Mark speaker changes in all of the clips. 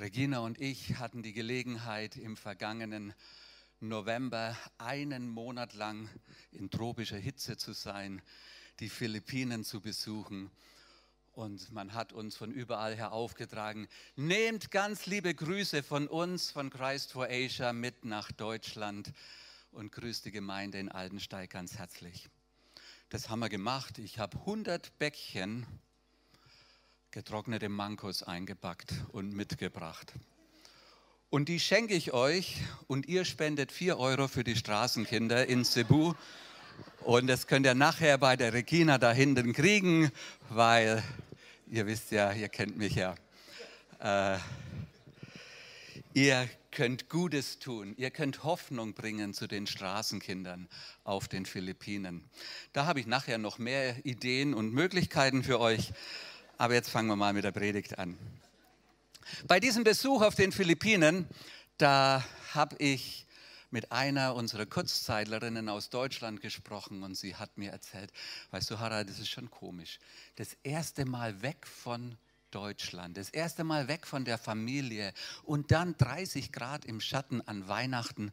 Speaker 1: Regina und ich hatten die Gelegenheit, im vergangenen November einen Monat lang in tropischer Hitze zu sein, die Philippinen zu besuchen. Und man hat uns von überall her aufgetragen, nehmt ganz liebe Grüße von uns, von Christ for Asia, mit nach Deutschland und grüßt die Gemeinde in Aldensteig ganz herzlich. Das haben wir gemacht. Ich habe 100 Bäckchen getrocknete Mankos eingepackt und mitgebracht. Und die schenke ich euch und ihr spendet 4 Euro für die Straßenkinder in Cebu. Und das könnt ihr nachher bei der Regina da hinten kriegen, weil ihr wisst ja, ihr kennt mich ja. Äh, ihr könnt Gutes tun, ihr könnt Hoffnung bringen zu den Straßenkindern auf den Philippinen. Da habe ich nachher noch mehr Ideen und Möglichkeiten für euch. Aber jetzt fangen wir mal mit der Predigt an. Bei diesem Besuch auf den Philippinen, da habe ich mit einer unserer Kurzzeitlerinnen aus Deutschland gesprochen und sie hat mir erzählt, weißt du, Harald, das ist schon komisch. Das erste Mal weg von Deutschland, das erste Mal weg von der Familie und dann 30 Grad im Schatten an Weihnachten.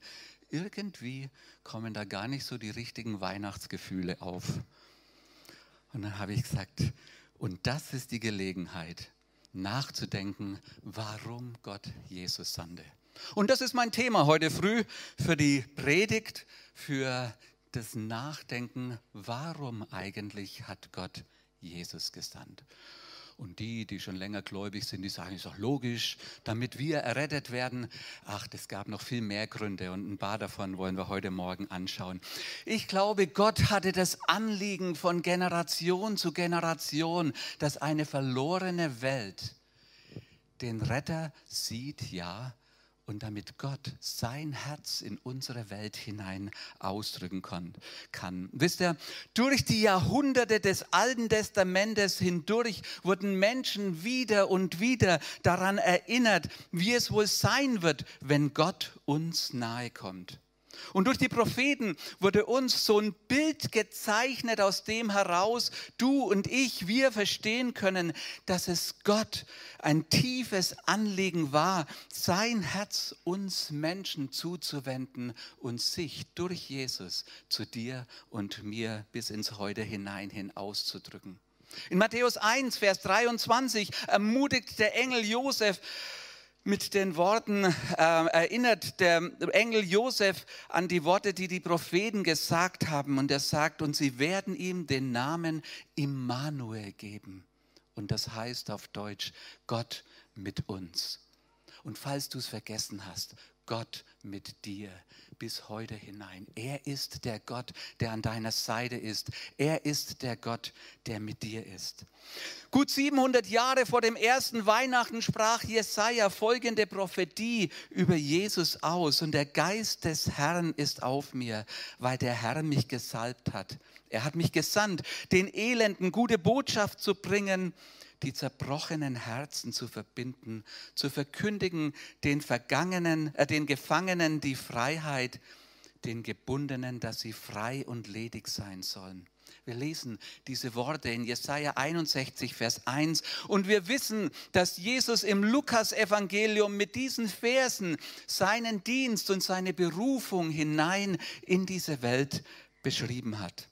Speaker 1: Irgendwie kommen da gar nicht so die richtigen Weihnachtsgefühle auf. Und dann habe ich gesagt, und das ist die Gelegenheit, nachzudenken, warum Gott Jesus sandte. Und das ist mein Thema heute früh für die Predigt, für das Nachdenken, warum eigentlich hat Gott Jesus gesandt. Und die, die schon länger gläubig sind, die sagen, ist doch logisch, damit wir errettet werden. Ach, es gab noch viel mehr Gründe und ein paar davon wollen wir heute Morgen anschauen. Ich glaube, Gott hatte das Anliegen von Generation zu Generation, dass eine verlorene Welt den Retter sieht, ja, und damit Gott sein Herz in unsere Welt hinein ausdrücken kann. Wisst ihr, durch die Jahrhunderte des Alten Testamentes hindurch wurden Menschen wieder und wieder daran erinnert, wie es wohl sein wird, wenn Gott uns nahe kommt. Und durch die Propheten wurde uns so ein Bild gezeichnet, aus dem heraus du und ich, wir verstehen können, dass es Gott ein tiefes Anliegen war, sein Herz uns Menschen zuzuwenden und sich durch Jesus zu dir und mir bis ins Heute hinein hin auszudrücken. In Matthäus 1, Vers 23 ermutigt der Engel Josef, mit den Worten äh, erinnert der Engel Josef an die Worte, die die Propheten gesagt haben. Und er sagt, und sie werden ihm den Namen Immanuel geben. Und das heißt auf Deutsch, Gott mit uns. Und falls du es vergessen hast, Gott mit dir bis heute hinein. Er ist der Gott, der an deiner Seite ist. Er ist der Gott, der mit dir ist. Gut 700 Jahre vor dem ersten Weihnachten sprach Jesaja folgende Prophetie über Jesus aus. Und der Geist des Herrn ist auf mir, weil der Herr mich gesalbt hat. Er hat mich gesandt, den Elenden gute Botschaft zu bringen die zerbrochenen Herzen zu verbinden, zu verkündigen den Vergangenen, äh, den Gefangenen die Freiheit, den Gebundenen, dass sie frei und ledig sein sollen. Wir lesen diese Worte in Jesaja 61, Vers 1 und wir wissen, dass Jesus im Lukas-Evangelium mit diesen Versen seinen Dienst und seine Berufung hinein in diese Welt beschrieben hat.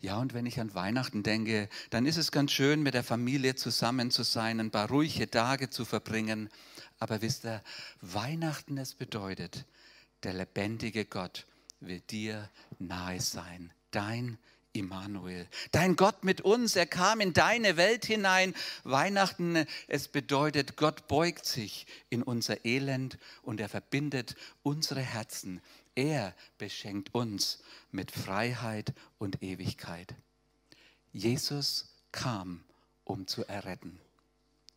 Speaker 1: Ja, und wenn ich an Weihnachten denke, dann ist es ganz schön, mit der Familie zusammen zu sein, ein paar ruhige Tage zu verbringen. Aber wisst ihr, Weihnachten es bedeutet, der lebendige Gott will dir nahe sein. Dein Immanuel, dein Gott mit uns, er kam in deine Welt hinein. Weihnachten, es bedeutet, Gott beugt sich in unser Elend und er verbindet unsere Herzen er beschenkt uns mit Freiheit und Ewigkeit. Jesus kam, um zu erretten.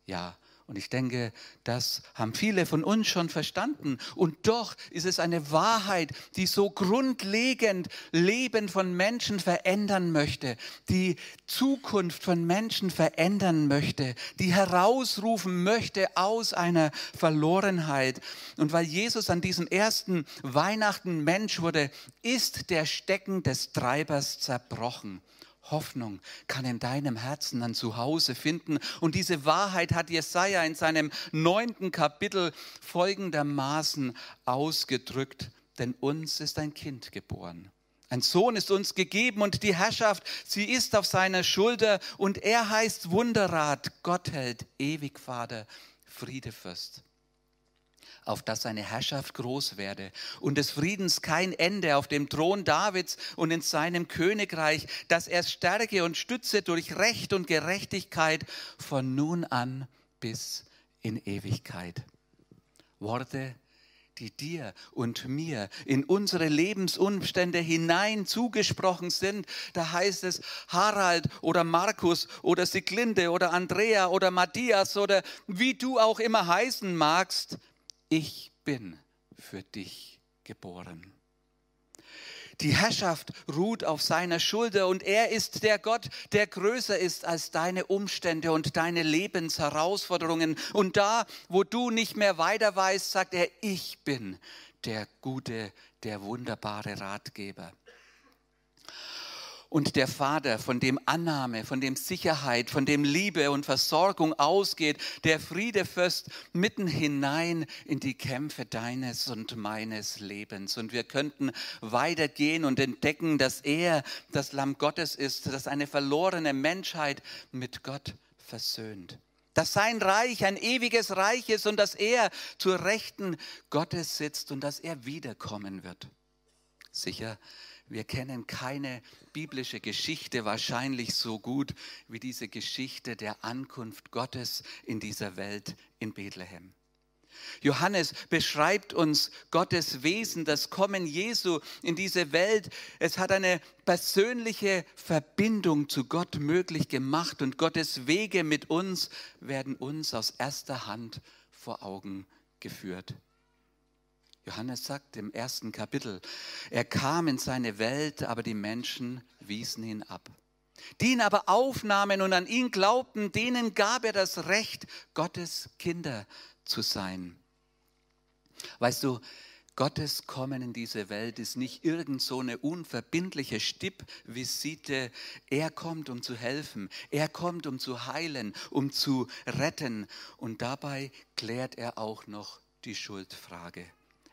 Speaker 1: Ja, und ich denke, das haben viele von uns schon verstanden. Und doch ist es eine Wahrheit, die so grundlegend Leben von Menschen verändern möchte, die Zukunft von Menschen verändern möchte, die herausrufen möchte aus einer Verlorenheit. Und weil Jesus an diesem ersten Weihnachten Mensch wurde, ist der Stecken des Treibers zerbrochen. Hoffnung kann in deinem Herzen ein Zuhause finden. Und diese Wahrheit hat Jesaja in seinem neunten Kapitel folgendermaßen ausgedrückt: Denn uns ist ein Kind geboren. Ein Sohn ist uns gegeben und die Herrschaft, sie ist auf seiner Schulter und er heißt Wunderrat, Gottheld, Ewigvater, Friedefürst auf dass seine Herrschaft groß werde und des Friedens kein Ende auf dem Thron Davids und in seinem Königreich, dass er stärke und stütze durch Recht und Gerechtigkeit von nun an bis in Ewigkeit. Worte, die dir und mir in unsere Lebensumstände hinein zugesprochen sind. Da heißt es Harald oder Markus oder Siglinde oder Andrea oder Matthias oder wie du auch immer heißen magst ich bin für dich geboren. Die Herrschaft ruht auf seiner Schulter und er ist der Gott, der größer ist als deine Umstände und deine Lebensherausforderungen. Und da, wo du nicht mehr weiter weißt, sagt er, ich bin der gute, der wunderbare Ratgeber und der Vater, von dem Annahme, von dem Sicherheit, von dem Liebe und Versorgung ausgeht, der Friedefürst mitten hinein in die Kämpfe deines und meines Lebens. Und wir könnten weitergehen und entdecken, dass er das Lamm Gottes ist, das eine verlorene Menschheit mit Gott versöhnt. Dass sein Reich ein ewiges Reich ist und dass er zur Rechten Gottes sitzt und dass er wiederkommen wird. Sicher wir kennen keine biblische Geschichte wahrscheinlich so gut wie diese Geschichte der Ankunft Gottes in dieser Welt in Bethlehem. Johannes beschreibt uns Gottes Wesen, das Kommen Jesu in diese Welt. Es hat eine persönliche Verbindung zu Gott möglich gemacht und Gottes Wege mit uns werden uns aus erster Hand vor Augen geführt. Johannes sagt im ersten Kapitel, er kam in seine Welt, aber die Menschen wiesen ihn ab. Die ihn aber aufnahmen und an ihn glaubten, denen gab er das Recht, Gottes Kinder zu sein. Weißt du, Gottes Kommen in diese Welt ist nicht irgend so eine unverbindliche Stippvisite. Er kommt, um zu helfen. Er kommt, um zu heilen, um zu retten. Und dabei klärt er auch noch die Schuldfrage.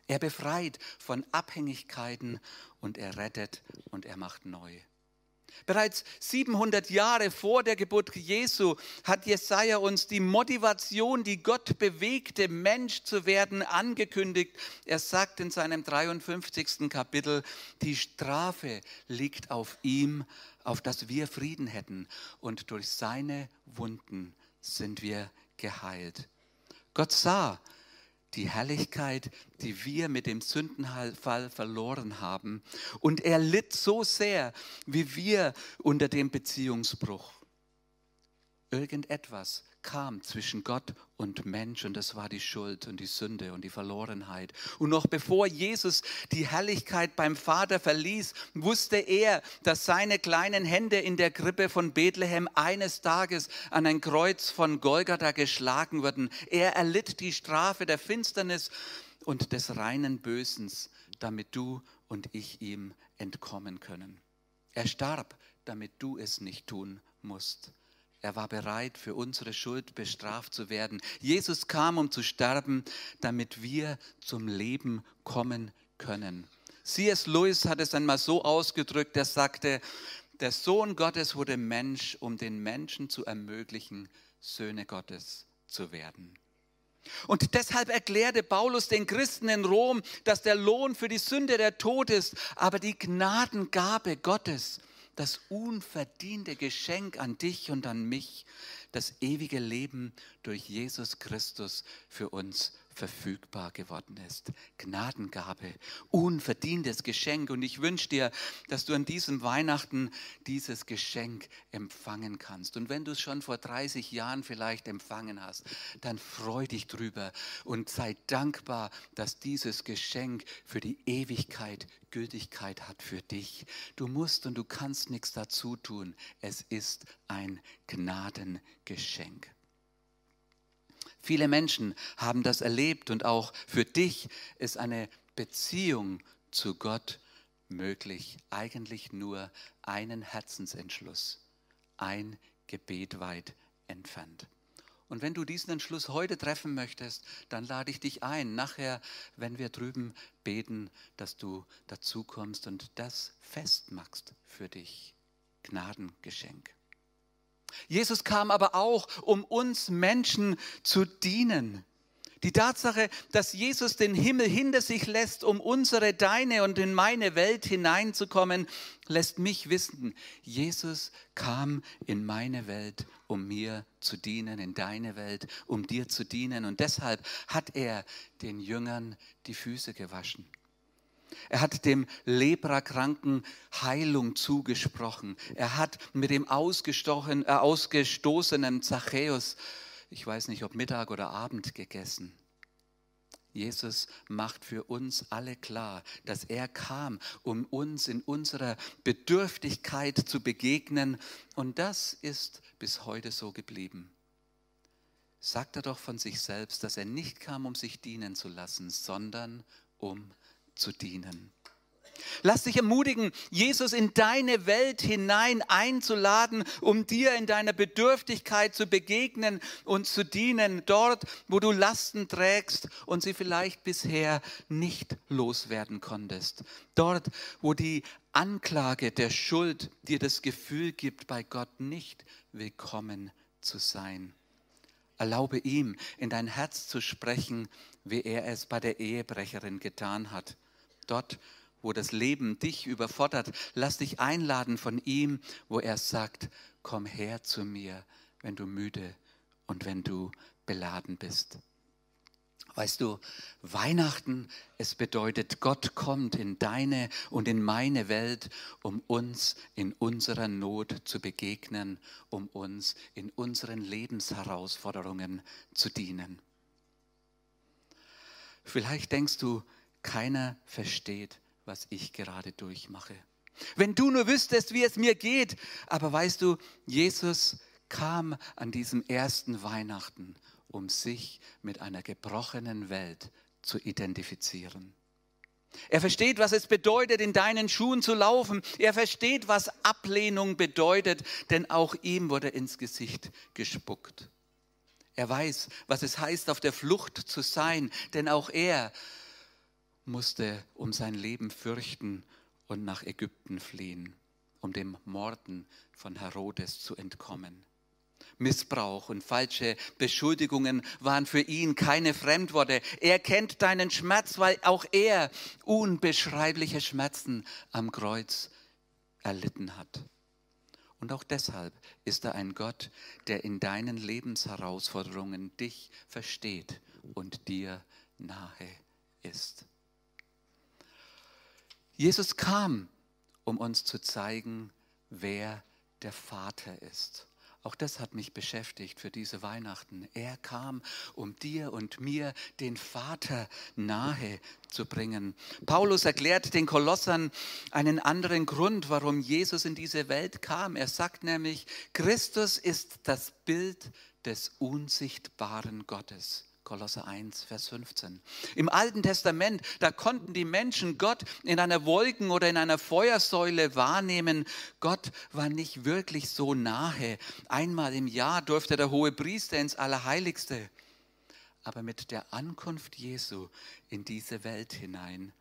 Speaker 1: Er befreit von Abhängigkeiten und er rettet und er macht neu. Bereits 700 Jahre vor der Geburt Jesu hat Jesaja uns die Motivation, die Gott bewegte, Mensch zu werden, angekündigt. Er sagt in seinem 53. Kapitel, die Strafe liegt auf ihm, auf dass wir Frieden hätten. Und durch seine Wunden sind wir geheilt. Gott sah, die Herrlichkeit, die wir mit dem Sündenfall verloren haben. Und er litt so sehr, wie wir unter dem Beziehungsbruch. Irgendetwas kam zwischen Gott und Mensch und das war die Schuld und die Sünde und die Verlorenheit. Und noch bevor Jesus die Herrlichkeit beim Vater verließ, wusste er, dass seine kleinen Hände in der Krippe von Bethlehem eines Tages an ein Kreuz von Golgatha geschlagen würden. Er erlitt die Strafe der Finsternis und des reinen Bösens, damit du und ich ihm entkommen können. Er starb, damit du es nicht tun musst. Er war bereit, für unsere Schuld bestraft zu werden. Jesus kam, um zu sterben, damit wir zum Leben kommen können. C.S. Lewis hat es einmal so ausgedrückt, er sagte, der Sohn Gottes wurde Mensch, um den Menschen zu ermöglichen, Söhne Gottes zu werden. Und deshalb erklärte Paulus den Christen in Rom, dass der Lohn für die Sünde der Tod ist, aber die Gnadengabe Gottes das unverdiente Geschenk an dich und an mich, das ewige Leben durch Jesus Christus für uns verfügbar geworden ist. Gnadengabe, unverdientes Geschenk. Und ich wünsche dir, dass du an diesem Weihnachten dieses Geschenk empfangen kannst. Und wenn du es schon vor 30 Jahren vielleicht empfangen hast, dann freu dich drüber und sei dankbar, dass dieses Geschenk für die Ewigkeit Gültigkeit hat für dich. Du musst und du kannst nichts dazu tun. Es ist ein Gnadengeschenk. Viele Menschen haben das erlebt und auch für dich ist eine Beziehung zu Gott möglich, eigentlich nur einen Herzensentschluss, ein Gebet weit entfernt. Und wenn du diesen Entschluss heute treffen möchtest, dann lade ich dich ein, nachher, wenn wir drüben beten, dass du dazu kommst und das festmachst für dich. Gnadengeschenk. Jesus kam aber auch, um uns Menschen zu dienen. Die Tatsache, dass Jesus den Himmel hinter sich lässt, um unsere, deine und in meine Welt hineinzukommen, lässt mich wissen, Jesus kam in meine Welt, um mir zu dienen, in deine Welt, um dir zu dienen. Und deshalb hat er den Jüngern die Füße gewaschen. Er hat dem Leprakranken Heilung zugesprochen. Er hat mit dem ausgestochenen, äh, ausgestoßenen Zachäus ich weiß nicht, ob Mittag oder Abend gegessen. Jesus macht für uns alle klar, dass er kam, um uns in unserer Bedürftigkeit zu begegnen. Und das ist bis heute so geblieben. Sagt er doch von sich selbst, dass er nicht kam, um sich dienen zu lassen, sondern um zu dienen. Lass dich ermutigen, Jesus in deine Welt hinein einzuladen, um dir in deiner Bedürftigkeit zu begegnen und zu dienen, dort, wo du Lasten trägst und sie vielleicht bisher nicht loswerden konntest. Dort, wo die Anklage der Schuld dir das Gefühl gibt, bei Gott nicht willkommen zu sein. Erlaube ihm, in dein Herz zu sprechen, wie er es bei der Ehebrecherin getan hat. Dort, wo das Leben dich überfordert, lass dich einladen von ihm, wo er sagt, komm her zu mir, wenn du müde und wenn du beladen bist. Weißt du, Weihnachten, es bedeutet, Gott kommt in deine und in meine Welt, um uns in unserer Not zu begegnen, um uns in unseren Lebensherausforderungen zu dienen. Vielleicht denkst du, keiner versteht, was ich gerade durchmache. Wenn du nur wüsstest, wie es mir geht. Aber weißt du, Jesus kam an diesem ersten Weihnachten, um sich mit einer gebrochenen Welt zu identifizieren. Er versteht, was es bedeutet, in deinen Schuhen zu laufen. Er versteht, was Ablehnung bedeutet, denn auch ihm wurde ins Gesicht gespuckt. Er weiß, was es heißt, auf der Flucht zu sein, denn auch er musste um sein Leben fürchten und nach Ägypten fliehen, um dem Morden von Herodes zu entkommen. Missbrauch und falsche Beschuldigungen waren für ihn keine Fremdworte. Er kennt deinen Schmerz, weil auch er unbeschreibliche Schmerzen am Kreuz erlitten hat. Und auch deshalb ist er ein Gott, der in deinen Lebensherausforderungen dich versteht und dir nahe ist. Jesus kam, um uns zu zeigen, wer der Vater ist. Auch das hat mich beschäftigt für diese Weihnachten. Er kam, um dir und mir den Vater nahe zu bringen. Paulus erklärt den Kolossern einen anderen Grund, warum Jesus in diese Welt kam. Er sagt nämlich, Christus ist das Bild des unsichtbaren Gottes. Kolosser 1, Vers 15. Im Alten Testament, da konnten die Menschen Gott in einer Wolken oder in einer Feuersäule wahrnehmen. Gott war nicht wirklich so nahe. Einmal im Jahr durfte der hohe Priester ins Allerheiligste. Aber mit der Ankunft Jesu in diese Welt hinein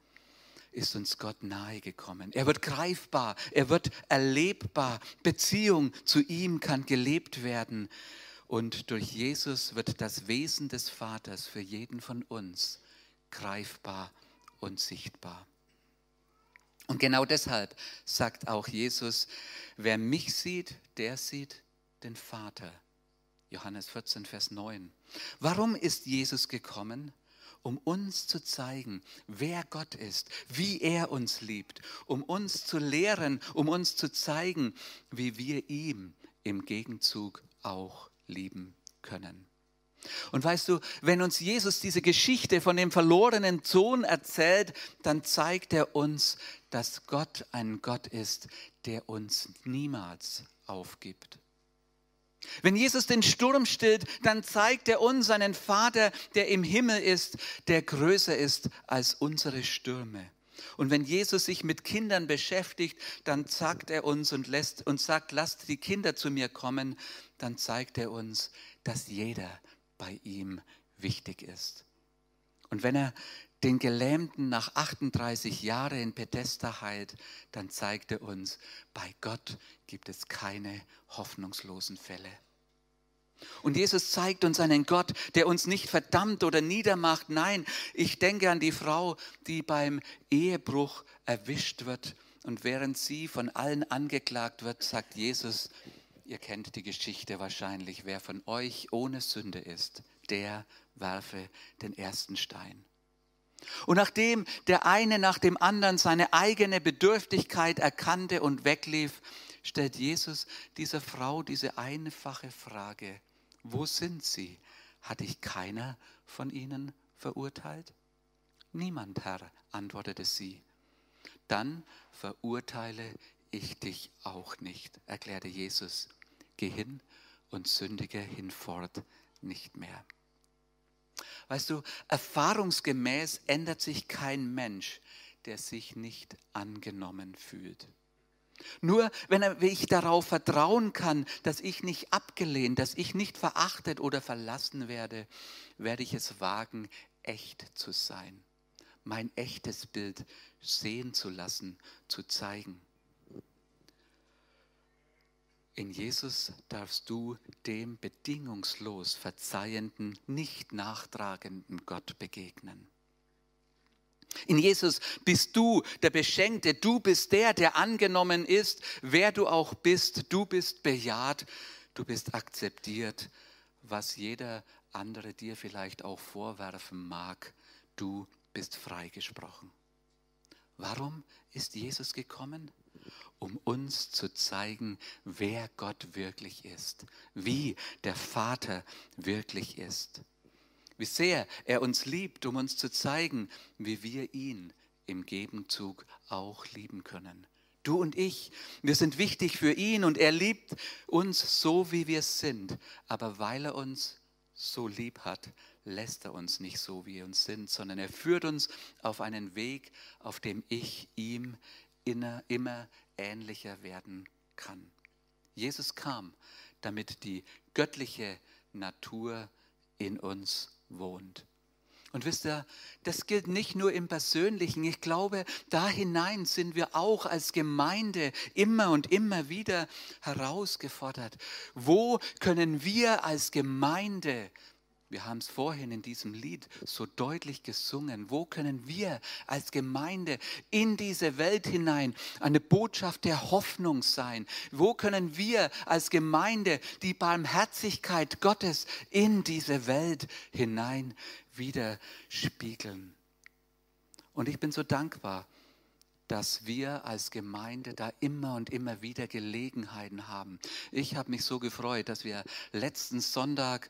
Speaker 1: ist uns Gott nahe gekommen. Er wird greifbar, er wird erlebbar. Beziehung zu ihm kann gelebt werden. Und durch Jesus wird das Wesen des Vaters für jeden von uns greifbar und sichtbar. Und genau deshalb sagt auch Jesus, wer mich sieht, der sieht den Vater. Johannes 14, Vers 9. Warum ist Jesus gekommen? Um uns zu zeigen, wer Gott ist, wie er uns liebt, um uns zu lehren, um uns zu zeigen, wie wir ihm im Gegenzug auch lieben können. Und weißt du, wenn uns Jesus diese Geschichte von dem verlorenen Sohn erzählt, dann zeigt er uns, dass Gott ein Gott ist, der uns niemals aufgibt. Wenn Jesus den Sturm stillt, dann zeigt er uns einen Vater, der im Himmel ist, der größer ist als unsere Stürme. Und wenn Jesus sich mit Kindern beschäftigt, dann sagt er uns und lässt und sagt, lasst die Kinder zu mir kommen, dann zeigt er uns, dass jeder bei ihm wichtig ist. Und wenn er den Gelähmten nach 38 Jahren in Bethesda heilt, dann zeigt er uns, bei Gott gibt es keine hoffnungslosen Fälle. Und Jesus zeigt uns einen Gott, der uns nicht verdammt oder niedermacht. Nein, ich denke an die Frau, die beim Ehebruch erwischt wird. Und während sie von allen angeklagt wird, sagt Jesus, ihr kennt die Geschichte wahrscheinlich, wer von euch ohne Sünde ist, der werfe den ersten Stein. Und nachdem der eine nach dem anderen seine eigene Bedürftigkeit erkannte und weglief, stellt Jesus dieser Frau diese einfache Frage, wo sind sie? Hat dich keiner von ihnen verurteilt? Niemand, Herr, antwortete sie. Dann verurteile ich dich auch nicht, erklärte Jesus. Geh hin und sündige hinfort nicht mehr. Weißt du, erfahrungsgemäß ändert sich kein Mensch, der sich nicht angenommen fühlt. Nur wenn ich darauf vertrauen kann, dass ich nicht abgelehnt, dass ich nicht verachtet oder verlassen werde, werde ich es wagen, echt zu sein, mein echtes Bild sehen zu lassen, zu zeigen. In Jesus darfst du dem bedingungslos verzeihenden, nicht nachtragenden Gott begegnen. In Jesus bist du der Beschenkte, du bist der, der angenommen ist, wer du auch bist, du bist bejaht, du bist akzeptiert, was jeder andere dir vielleicht auch vorwerfen mag, du bist freigesprochen. Warum ist Jesus gekommen? um uns zu zeigen, wer Gott wirklich ist, wie der Vater wirklich ist, wie sehr er uns liebt, um uns zu zeigen, wie wir ihn im Gegenzug auch lieben können. Du und ich, wir sind wichtig für ihn und er liebt uns so, wie wir sind. Aber weil er uns so lieb hat, lässt er uns nicht so, wie wir uns sind, sondern er führt uns auf einen Weg, auf dem ich ihm immer ähnlicher werden kann. Jesus kam, damit die göttliche Natur in uns wohnt. Und wisst ihr, das gilt nicht nur im Persönlichen. Ich glaube, da hinein sind wir auch als Gemeinde immer und immer wieder herausgefordert. Wo können wir als Gemeinde wir haben es vorhin in diesem Lied so deutlich gesungen. Wo können wir als Gemeinde in diese Welt hinein eine Botschaft der Hoffnung sein? Wo können wir als Gemeinde die Barmherzigkeit Gottes in diese Welt hinein widerspiegeln? Und ich bin so dankbar, dass wir als Gemeinde da immer und immer wieder Gelegenheiten haben. Ich habe mich so gefreut, dass wir letzten Sonntag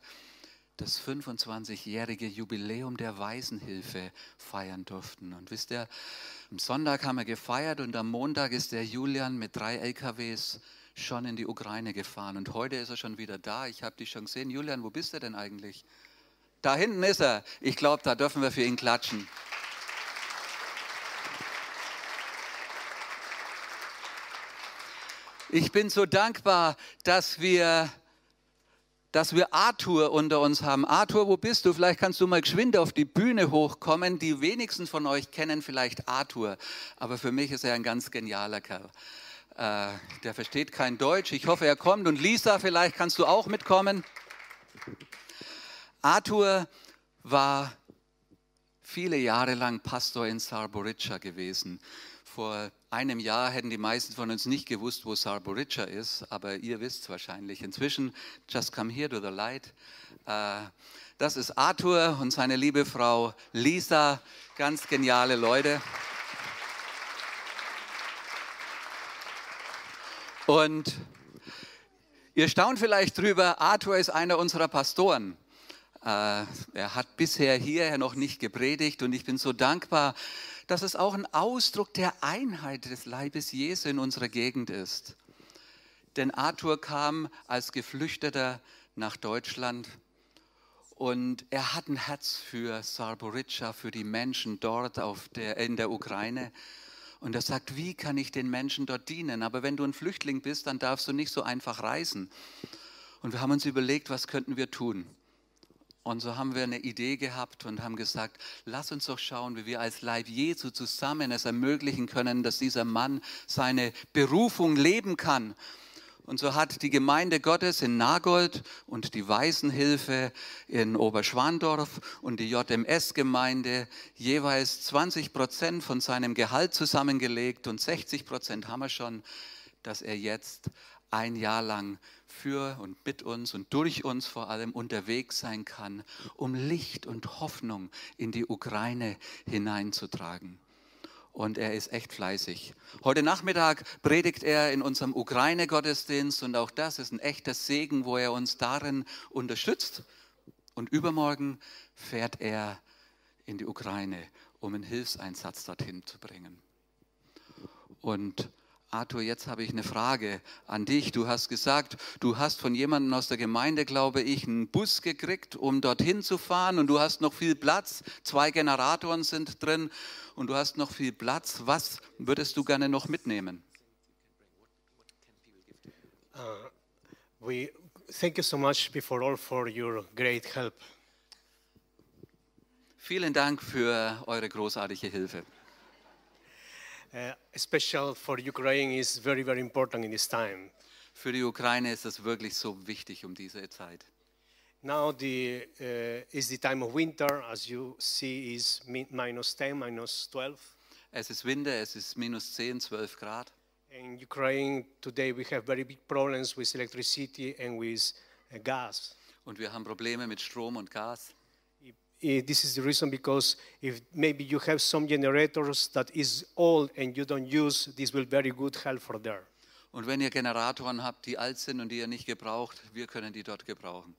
Speaker 1: das 25-jährige Jubiläum der Waisenhilfe feiern durften. Und wisst ihr, am Sonntag haben wir gefeiert und am Montag ist der Julian mit drei LKWs schon in die Ukraine gefahren. Und heute ist er schon wieder da. Ich habe dich schon gesehen. Julian, wo bist du denn eigentlich? Da hinten ist er. Ich glaube, da dürfen wir für ihn klatschen. Ich bin so dankbar, dass wir dass wir Arthur unter uns haben. Arthur, wo bist du? Vielleicht kannst du mal geschwind auf die Bühne hochkommen. Die wenigsten von euch kennen vielleicht Arthur, aber für mich ist er ein ganz genialer Kerl. Äh, der versteht kein Deutsch. Ich hoffe, er kommt. Und Lisa, vielleicht kannst du auch mitkommen. Arthur war viele Jahre lang Pastor in Sarborica gewesen. Vor einem Jahr hätten die meisten von uns nicht gewusst, wo Sarborica ist, aber ihr wisst es wahrscheinlich. Inzwischen, just come here to the light. Äh, das ist Arthur und seine liebe Frau Lisa, ganz geniale Leute. Und ihr staunt vielleicht drüber, Arthur ist einer unserer Pastoren. Äh, er hat bisher hierher noch nicht gepredigt und ich bin so dankbar, dass es auch ein Ausdruck der Einheit des Leibes Jesu in unserer Gegend ist. Denn Arthur kam als Geflüchteter nach Deutschland Und er hat ein Herz für Sarborica, für die Menschen dort auf der, in der Ukraine. Und er sagt, wie kann ich den Menschen dort dienen? Aber wenn du ein Flüchtling bist, dann darfst du nicht so einfach reisen. Und wir haben uns überlegt, was könnten wir tun? Und so haben wir eine Idee gehabt und haben gesagt, lass uns doch schauen, wie wir als Leib Jesu zusammen es ermöglichen können, dass dieser Mann seine Berufung leben kann. Und so hat die Gemeinde Gottes in Nagold und die Waisenhilfe in Oberschwandorf und die JMS-Gemeinde jeweils 20 Prozent von seinem Gehalt zusammengelegt und 60 Prozent haben wir schon, dass er jetzt ein Jahr lang für und mit uns und durch uns vor allem unterwegs sein kann, um Licht und Hoffnung in die Ukraine hineinzutragen. Und er ist echt fleißig. Heute Nachmittag predigt er in unserem Ukraine-Gottesdienst und auch das ist ein echter Segen, wo er uns darin unterstützt. Und übermorgen fährt er in die Ukraine, um einen Hilfseinsatz dorthin zu bringen. Und Arthur, jetzt habe ich eine Frage an dich. Du hast gesagt, du hast von jemandem aus der Gemeinde, glaube ich, einen Bus gekriegt, um dorthin zu fahren und du hast noch viel Platz. Zwei Generatoren sind drin und du hast noch viel Platz. Was würdest du gerne noch mitnehmen?
Speaker 2: Uh, we thank you so much before all for your great help.
Speaker 1: Vielen Dank für eure großartige Hilfe.
Speaker 2: Uh, special for Ukraine is very, very important in this time.
Speaker 1: Für die Ukraine ist es wirklich so wichtig um diese Zeit.
Speaker 2: Now the, uh, is the time of winter, as you see, is min- minus 10, minus 12.
Speaker 1: Es ist Winter, es ist minus 10, 12 Grad.
Speaker 2: In Ukraine today we have very big problems with electricity and with uh, gas.
Speaker 1: Und wir haben Probleme mit Strom und Gas.
Speaker 2: This is the reason because if maybe you have some generators that is old and you don't use, this will very good help for there.
Speaker 1: Und wenn ihr Generatoren habt, die alt sind und die ihr nicht gebraucht, wir können die dort gebrauchen.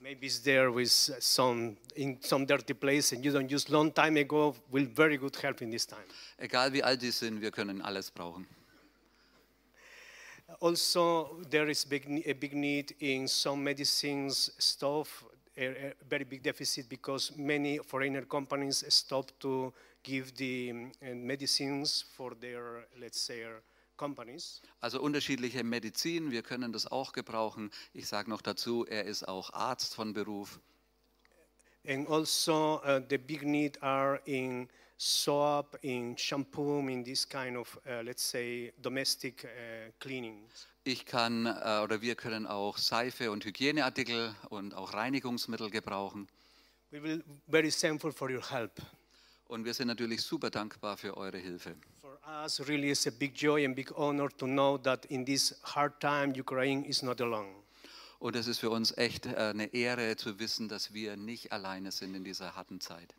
Speaker 2: Maybe it's there with some in some dirty place and you don't use long time ago will very good help in this time.
Speaker 1: Egal wie alt die sind, wir können alles brauchen.
Speaker 2: Also, there is big, a big need in some medicines stuff, a, very big deficit because many foreigner companies stop to give the medicines for their, let's say, uh, companies.
Speaker 1: Also unterschiedliche Medizin, wir können das auch gebrauchen. Ich sage noch dazu, er ist auch Arzt von Beruf.
Speaker 2: And also, uh, the big need are in soap, in shampoo, in this kind of, uh, let's say, domestic uh, cleaning.
Speaker 1: Ich kann äh, oder wir können auch Seife und Hygieneartikel und auch Reinigungsmittel gebrauchen.
Speaker 2: We will very thankful for your help.
Speaker 1: Und wir sind natürlich super dankbar für eure Hilfe.
Speaker 2: For us, really, it's a big joy and big honor to know that in this hard time, Ukraine is not alone.
Speaker 1: Und es ist für uns echt äh, eine Ehre zu wissen, dass wir nicht alleine sind in dieser harten Zeit.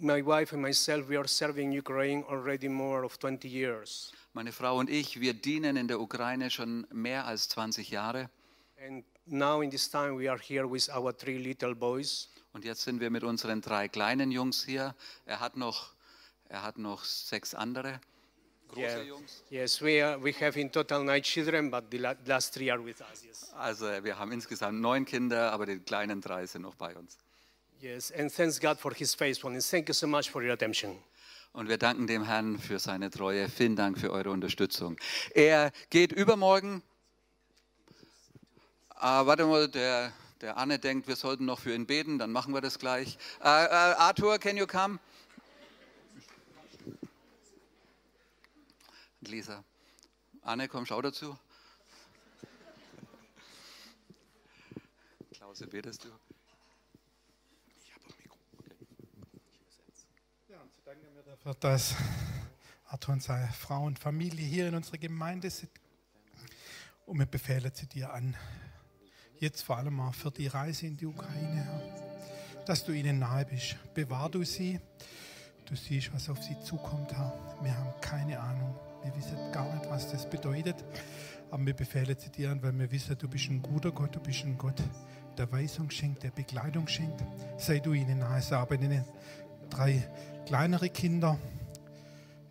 Speaker 2: My wife and myself, we are serving Ukraine already more of 20 years.
Speaker 1: Meine Frau und ich, wir dienen in der Ukraine schon mehr als 20 Jahre.
Speaker 2: And now, in this time, we are here with our three little boys.
Speaker 1: Und jetzt sind wir mit unseren drei kleinen Jungs hier. Er hat noch, er hat noch sechs andere große
Speaker 2: Yeah.
Speaker 1: Jungs.
Speaker 2: Yes, we, are, we have in total nine children, but the la- last three are with us. Yes.
Speaker 1: Also wir haben insgesamt neun Kinder, aber die kleinen drei sind noch bei uns.
Speaker 2: Yes, and thanks God for His faithfulness. Thank you so much for your attention.
Speaker 1: Und wir danken dem Herrn für seine Treue. Vielen Dank für eure Unterstützung. Er geht übermorgen. Ah, warte mal, der, der Anne denkt, wir sollten noch für ihn beten, dann machen wir das gleich. Äh, äh, Arthur, can you come? Lisa. Anne, komm, schau dazu. Klause, betest du?
Speaker 3: Ja, und so danken wir dafür, dass Arthur und seine Frau und Familie hier in unserer Gemeinde sind. Und wir befehlen sie dir an. Jetzt vor allem auch für die Reise in die Ukraine. Dass du ihnen nahe bist. Bewahr du sie. Du siehst, was auf sie zukommt. Wir haben keine Ahnung. Wir wissen gar nicht, was das bedeutet. Aber wir befehlen sie dir weil wir wissen, du bist ein guter Gott. Du bist ein Gott, der Weisung schenkt, der Begleitung schenkt. Sei du ihnen nahe. Es arbeiten drei kleinere Kinder.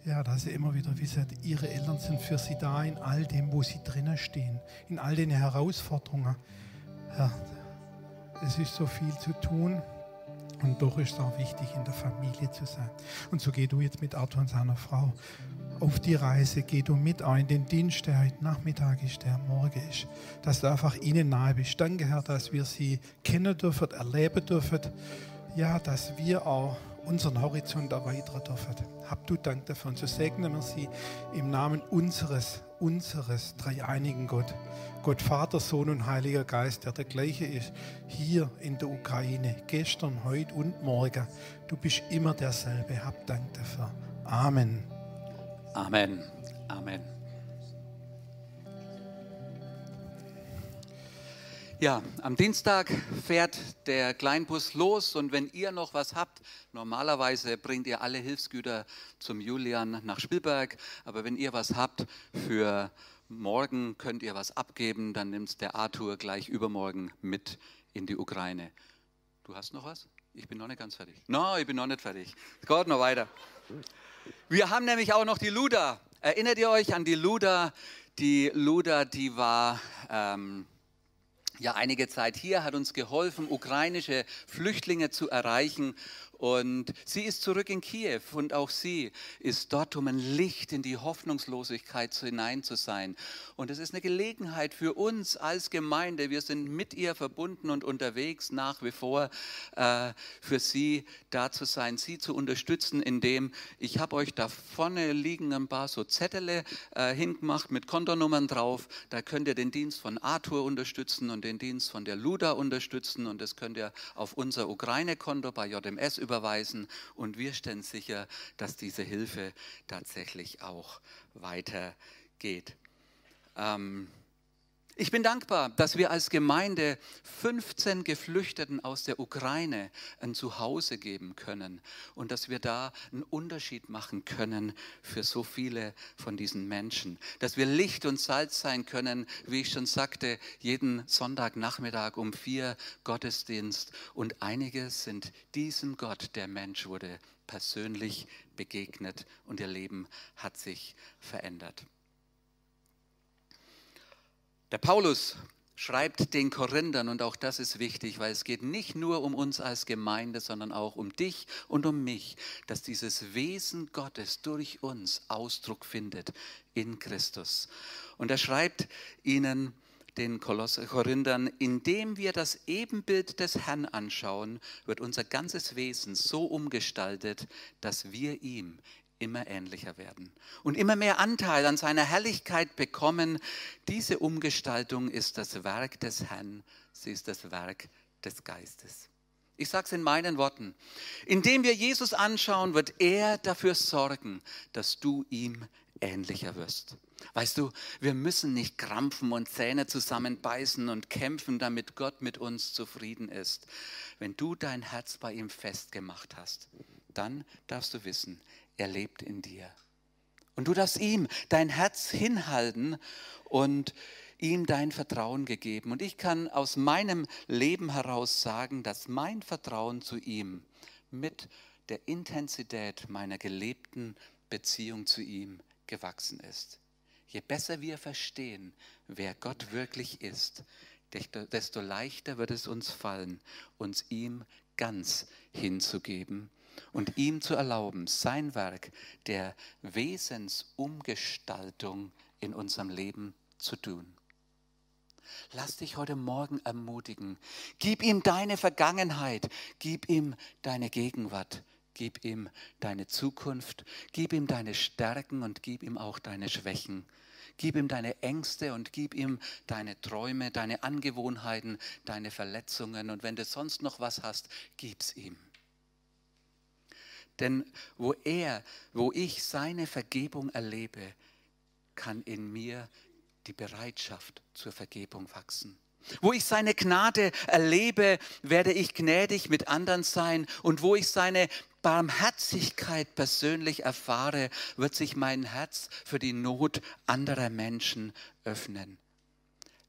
Speaker 3: Ja, dass sie immer wieder wissen, ihre Eltern sind für sie da in all dem, wo sie drinnen stehen, in all den Herausforderungen. Herr, es ist so viel zu tun. Und doch ist es auch wichtig, in der Familie zu sein. Und so geh du jetzt mit Arthur und seiner Frau auf die Reise, geh du mit auch in den Dienst, der heute Nachmittag ist, der morgen ist, dass du einfach ihnen nahe bist. Danke, Herr, dass wir sie kennen dürfen, erleben dürfen. Ja, dass wir auch unseren Horizont erweitern dürfen. Hab du Dank dafür und so segnen wir sie im Namen unseres, unseres dreieinigen Gott. Gott Vater, Sohn und Heiliger Geist, der der gleiche ist, hier in der Ukraine, gestern, heute und morgen. Du bist immer derselbe. Hab Dank dafür. Amen.
Speaker 1: Amen. Amen. Ja, am Dienstag fährt der Kleinbus los und wenn ihr noch was habt, normalerweise bringt ihr alle Hilfsgüter zum Julian nach Spielberg, aber wenn ihr was habt für morgen, könnt ihr was abgeben, dann nimmt der Arthur gleich übermorgen mit in die Ukraine. Du hast noch was? Ich bin noch nicht ganz fertig. No, ich bin noch nicht fertig. Es geht noch weiter. Wir haben nämlich auch noch die Luda. Erinnert ihr euch an die Luda? Die Luda, die war ähm, ja einige Zeit hier, hat uns geholfen, ukrainische Flüchtlinge zu erreichen. Und sie ist zurück in Kiew und auch sie ist dort, um ein Licht in die Hoffnungslosigkeit hinein zu sein. Und es ist eine Gelegenheit für uns als Gemeinde. Wir sind mit ihr verbunden und unterwegs nach wie vor äh, für sie da zu sein, sie zu unterstützen, indem ich habe euch da vorne liegen ein paar so Zettel äh, hingemacht mit Kontonummern drauf. Da könnt ihr den Dienst von Arthur unterstützen und den Dienst von der Luda unterstützen und das könnt ihr auf unser Ukraine-Konto bei JMS übertragen überweisen und wir stellen sicher, dass diese Hilfe tatsächlich auch weitergeht. Ähm, ich bin dankbar, dass wir als Gemeinde 15 Geflüchteten aus der Ukraine ein Zuhause geben können und dass wir da einen Unterschied machen können für so viele von diesen Menschen. Dass wir Licht und Salz sein können, wie ich schon sagte, jeden Sonntagnachmittag um vier Gottesdienst. Und einige sind diesem Gott, der Mensch wurde, persönlich begegnet und ihr Leben hat sich verändert. Der Paulus schreibt den Korinthern, und auch das ist wichtig, weil es geht nicht nur um uns als Gemeinde, sondern auch um dich und um mich, dass dieses Wesen Gottes durch uns Ausdruck findet in Christus. Und er schreibt ihnen, den Korinthern, indem wir das Ebenbild des Herrn anschauen, wird unser ganzes Wesen so umgestaltet, dass wir ihm immer ähnlicher werden und immer mehr Anteil an seiner Herrlichkeit bekommen. Diese Umgestaltung ist das Werk des Herrn, sie ist das Werk des Geistes. Ich sage es in meinen Worten. Indem wir Jesus anschauen, wird er dafür sorgen, dass du ihm ähnlicher wirst. Weißt du, wir müssen nicht krampfen und Zähne zusammenbeißen und kämpfen, damit Gott mit uns zufrieden ist. Wenn du dein Herz bei ihm festgemacht hast, dann darfst du wissen, er lebt in dir. Und du darfst ihm dein Herz hinhalten und ihm dein Vertrauen gegeben. Und ich kann aus meinem Leben heraus sagen, dass mein Vertrauen zu ihm mit der Intensität meiner gelebten Beziehung zu ihm gewachsen ist. Je besser wir verstehen, wer Gott wirklich ist, desto leichter wird es uns fallen, uns ihm ganz hinzugeben und ihm zu erlauben, sein Werk der Wesensumgestaltung in unserem Leben zu tun. Lass dich heute Morgen ermutigen. Gib ihm deine Vergangenheit, gib ihm deine Gegenwart, gib ihm deine Zukunft, gib ihm deine Stärken und gib ihm auch deine Schwächen. Gib ihm deine Ängste und gib ihm deine Träume, deine Angewohnheiten, deine Verletzungen. Und wenn du sonst noch was hast, gib's ihm. Denn wo er, wo ich seine Vergebung erlebe, kann in mir die Bereitschaft zur Vergebung wachsen. Wo ich seine Gnade erlebe, werde ich gnädig mit anderen sein. Und wo ich seine Barmherzigkeit persönlich erfahre, wird sich mein Herz für die Not anderer Menschen öffnen.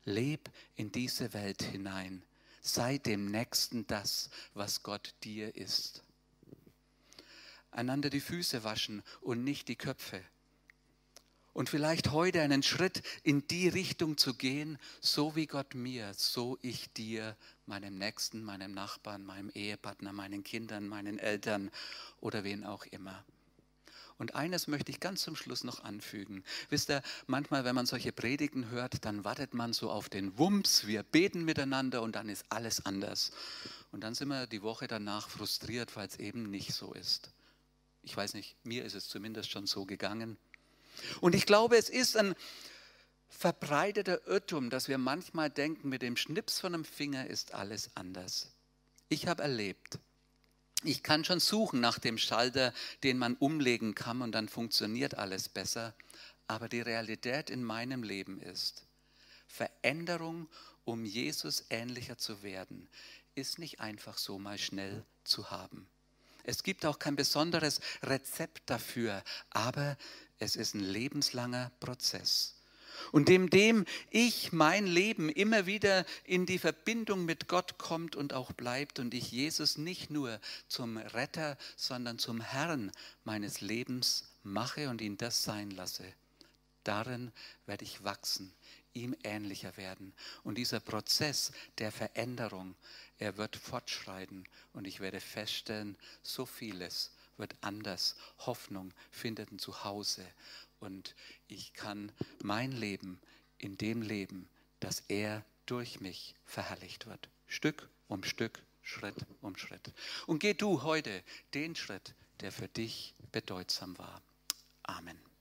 Speaker 1: Leb in diese Welt hinein. Sei dem Nächsten das, was Gott dir ist einander die Füße waschen und nicht die Köpfe. Und vielleicht heute einen Schritt in die Richtung zu gehen, so wie Gott mir, so ich dir, meinem Nächsten, meinem Nachbarn, meinem Ehepartner, meinen Kindern, meinen Eltern oder wen auch immer. Und eines möchte ich ganz zum Schluss noch anfügen. Wisst ihr, manchmal, wenn man solche Predigten hört, dann wartet man so auf den Wumms, wir beten miteinander und dann ist alles anders. Und dann sind wir die Woche danach frustriert, weil es eben nicht so ist. Ich weiß nicht, mir ist es zumindest schon so gegangen. Und ich glaube, es ist ein verbreiteter Irrtum, dass wir manchmal denken, mit dem Schnips von einem Finger ist alles anders. Ich habe erlebt, ich kann schon suchen nach dem Schalter, den man umlegen kann und dann funktioniert alles besser. Aber die Realität in meinem Leben ist, Veränderung, um Jesus ähnlicher zu werden, ist nicht einfach so mal schnell zu haben. Es gibt auch kein besonderes Rezept dafür, aber es ist ein lebenslanger Prozess. Und indem ich mein Leben immer wieder in die Verbindung mit Gott kommt und auch bleibt und ich Jesus nicht nur zum Retter, sondern zum Herrn meines Lebens mache und ihn das sein lasse, darin werde ich wachsen, ihm ähnlicher werden. Und dieser Prozess der Veränderung, er wird fortschreiten und ich werde feststellen, so vieles wird anders. Hoffnung findet ein Zuhause und ich kann mein Leben in dem leben, dass er durch mich verherrlicht wird. Stück um Stück, Schritt um Schritt. Und geh du heute den Schritt, der für dich bedeutsam war. Amen.